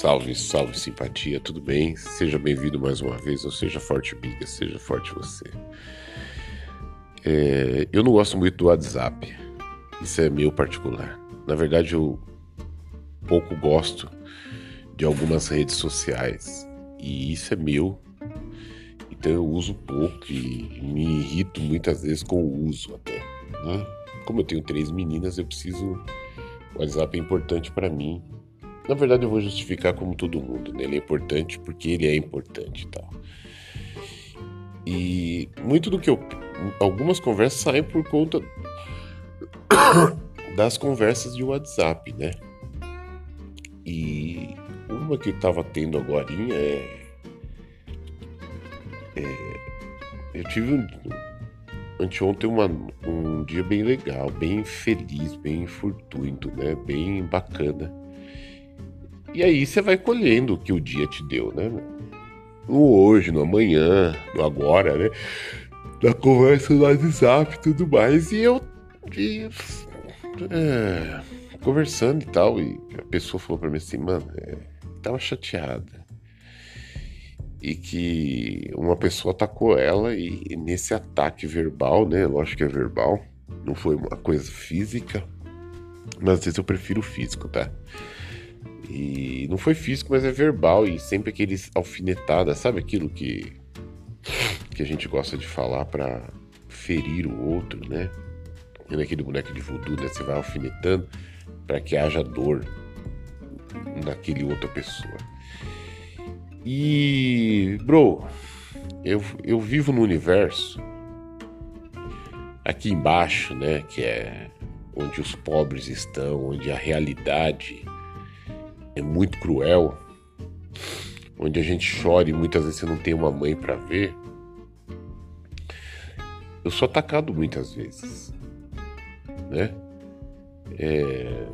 Salve, salve simpatia, tudo bem? Seja bem-vindo mais uma vez, ou seja forte amiga, seja forte você. É, eu não gosto muito do WhatsApp, isso é meu particular. Na verdade, eu pouco gosto de algumas redes sociais e isso é meu, então eu uso pouco e me irrito muitas vezes com o uso até. Né? Como eu tenho três meninas, eu preciso. O WhatsApp é importante para mim na verdade, eu vou justificar como todo mundo. Né? Ele é importante porque ele é importante e tal. E muito do que eu. Algumas conversas saem por conta das conversas de WhatsApp, né? E uma que tava tendo agora é, é. Eu tive um, anteontem uma, um dia bem legal, bem feliz, bem fortuito, né? Bem bacana. E aí você vai colhendo o que o dia te deu, né? No hoje, no amanhã, no agora, né? Na conversa no WhatsApp e tudo mais. E eu. E, é, conversando e tal. E a pessoa falou pra mim assim, mano, é, tava chateada. E que uma pessoa atacou ela e, e nesse ataque verbal, né? Lógico que é verbal, não foi uma coisa física. Mas às vezes eu prefiro o físico, tá? E não foi físico, mas é verbal e sempre aqueles alfinetadas, sabe aquilo que que a gente gosta de falar para ferir o outro, né? E naquele boneco de voodoo, né? Você vai alfinetando para que haja dor naquele outra pessoa. E, bro, eu, eu vivo no universo aqui embaixo, né? Que é onde os pobres estão, onde a realidade é muito cruel, onde a gente chora e muitas vezes você não tem uma mãe para ver. Eu sou atacado muitas vezes, né? É...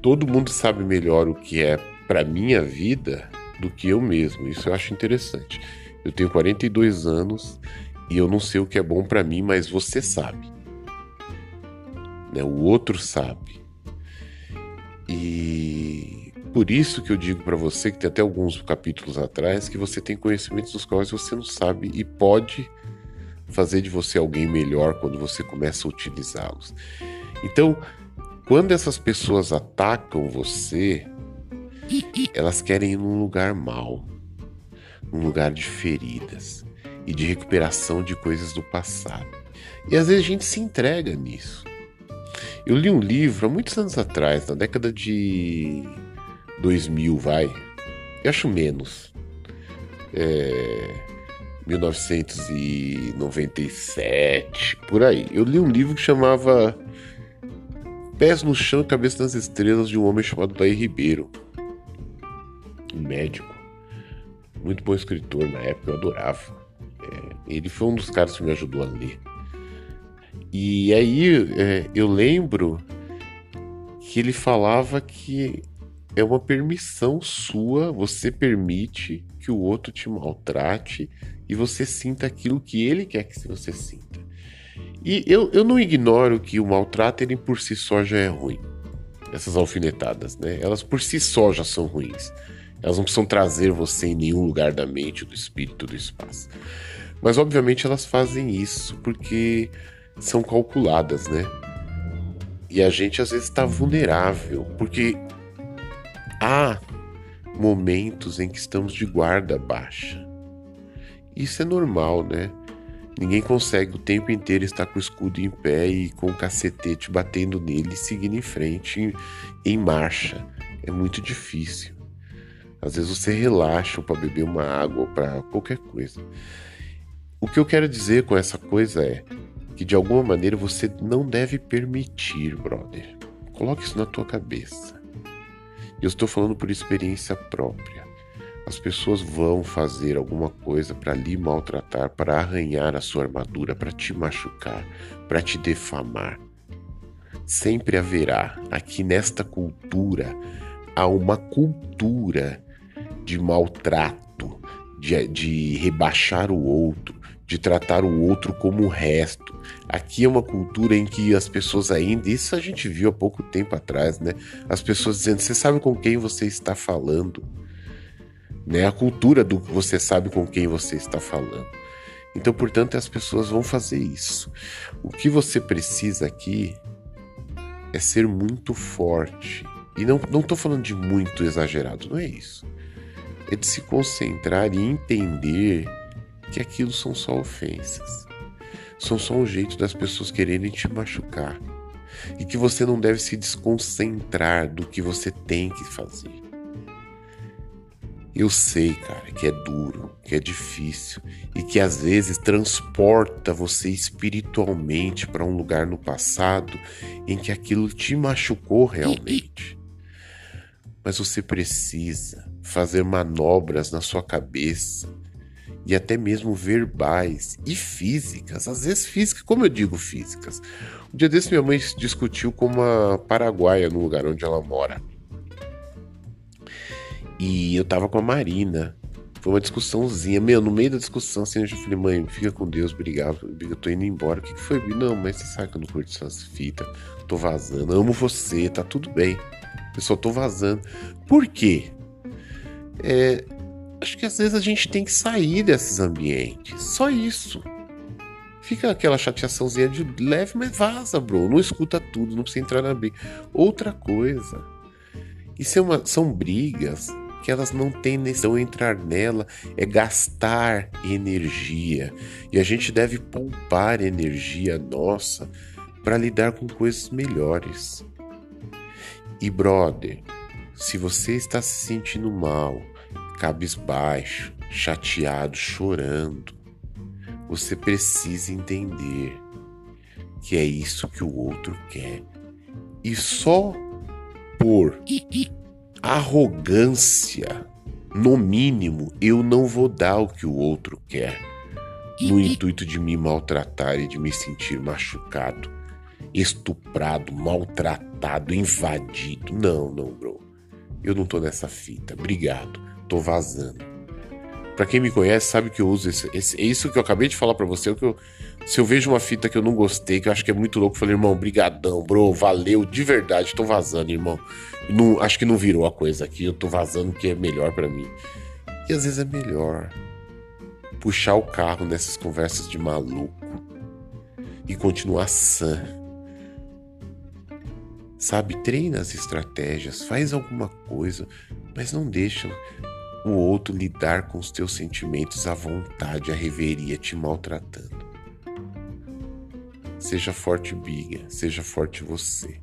Todo mundo sabe melhor o que é para minha vida do que eu mesmo. Isso eu acho interessante. Eu tenho 42 anos e eu não sei o que é bom para mim, mas você sabe. Né? O outro sabe. E por isso que eu digo para você que tem até alguns capítulos atrás que você tem conhecimentos dos quais você não sabe e pode fazer de você alguém melhor quando você começa a utilizá-los. Então, quando essas pessoas atacam você, elas querem ir num lugar mal, num lugar de feridas e de recuperação de coisas do passado. E às vezes a gente se entrega nisso. Eu li um livro há muitos anos atrás, na década de 2000, vai. Eu acho menos. É, 1997, por aí. Eu li um livro que chamava Pés no Chão e Cabeça nas Estrelas de um homem chamado Daí Ribeiro. Um médico. Muito bom escritor na época, eu adorava. É, ele foi um dos caras que me ajudou a ler. E aí é, eu lembro que ele falava que é uma permissão sua, você permite que o outro te maltrate e você sinta aquilo que ele quer que você sinta. E eu, eu não ignoro que o maltrato ele por si só já é ruim. Essas alfinetadas, né? Elas por si só já são ruins. Elas não precisam trazer você em nenhum lugar da mente, do espírito, do espaço. Mas obviamente elas fazem isso porque são calculadas, né? E a gente às vezes está vulnerável, porque há momentos em que estamos de guarda baixa. Isso é normal, né? Ninguém consegue o tempo inteiro estar com o escudo em pé e com o cacetete batendo nele e seguindo em frente, em, marcha. É muito difícil. Às vezes você relaxa para beber uma água ou para qualquer coisa. O que eu quero dizer com essa coisa é que de alguma maneira você não deve permitir, brother. Coloque isso na tua cabeça. Eu estou falando por experiência própria. As pessoas vão fazer alguma coisa para lhe maltratar, para arranhar a sua armadura, para te machucar, para te defamar. Sempre haverá, aqui nesta cultura, há uma cultura de maltrato, de, de rebaixar o outro, de tratar o outro como o resto. Aqui é uma cultura em que as pessoas ainda, isso a gente viu há pouco tempo atrás, né? As pessoas dizendo: "Você sabe com quem você está falando?" né? A cultura do você sabe com quem você está falando. Então, portanto, as pessoas vão fazer isso. O que você precisa aqui é ser muito forte. E não, tô falando de muito exagerado, não é isso. É de se concentrar e entender que aquilo são só ofensas. São só um jeito das pessoas quererem te machucar. E que você não deve se desconcentrar do que você tem que fazer. Eu sei, cara, que é duro, que é difícil e que às vezes transporta você espiritualmente para um lugar no passado em que aquilo te machucou realmente. Mas você precisa fazer manobras na sua cabeça e até mesmo verbais e físicas, às vezes físicas, como eu digo físicas. Um dia desse minha mãe discutiu com uma paraguaia no lugar onde ela mora. E eu tava com a Marina. Foi uma discussãozinha. Meu, no meio da discussão, assim, eu já falei, mãe, fica com Deus, obrigado. Eu tô indo embora. O que, que foi? Não, mas você sabe que eu não curto essas fitas. Tô vazando. Amo você, tá tudo bem. Eu só tô vazando. Por quê? É, acho que às vezes a gente tem que sair desses ambientes. Só isso. Fica aquela chateaçãozinha de leve, mas vaza, bro. Não escuta tudo, não precisa entrar na briga. Outra coisa. Isso é uma, são brigas que elas não têm necessidade de entrar nela, é gastar energia. E a gente deve poupar energia nossa para lidar com coisas melhores. E brother, se você está se sentindo mal, cabisbaixo, chateado, chorando, você precisa entender que é isso que o outro quer. E só por arrogância, no mínimo, eu não vou dar o que o outro quer, no intuito de me maltratar e de me sentir machucado, estuprado, maltratado, invadido. Não, não, bro. Eu não tô nessa fita. Obrigado. Tô vazando. Pra quem me conhece, sabe que eu uso esse, esse é isso que eu acabei de falar para você, é que eu, se eu vejo uma fita que eu não gostei, que eu acho que é muito louco, eu falei, irmão, brigadão, bro, valeu, de verdade, tô vazando, irmão. Não, acho que não virou a coisa aqui, eu tô vazando que é melhor para mim. E às vezes é melhor puxar o carro nessas conversas de maluco e continuar sã. Sabe, treina as estratégias, faz alguma coisa, mas não deixa o outro lidar com os teus sentimentos à vontade, a reveria te maltratando. Seja forte, Biga, seja forte você.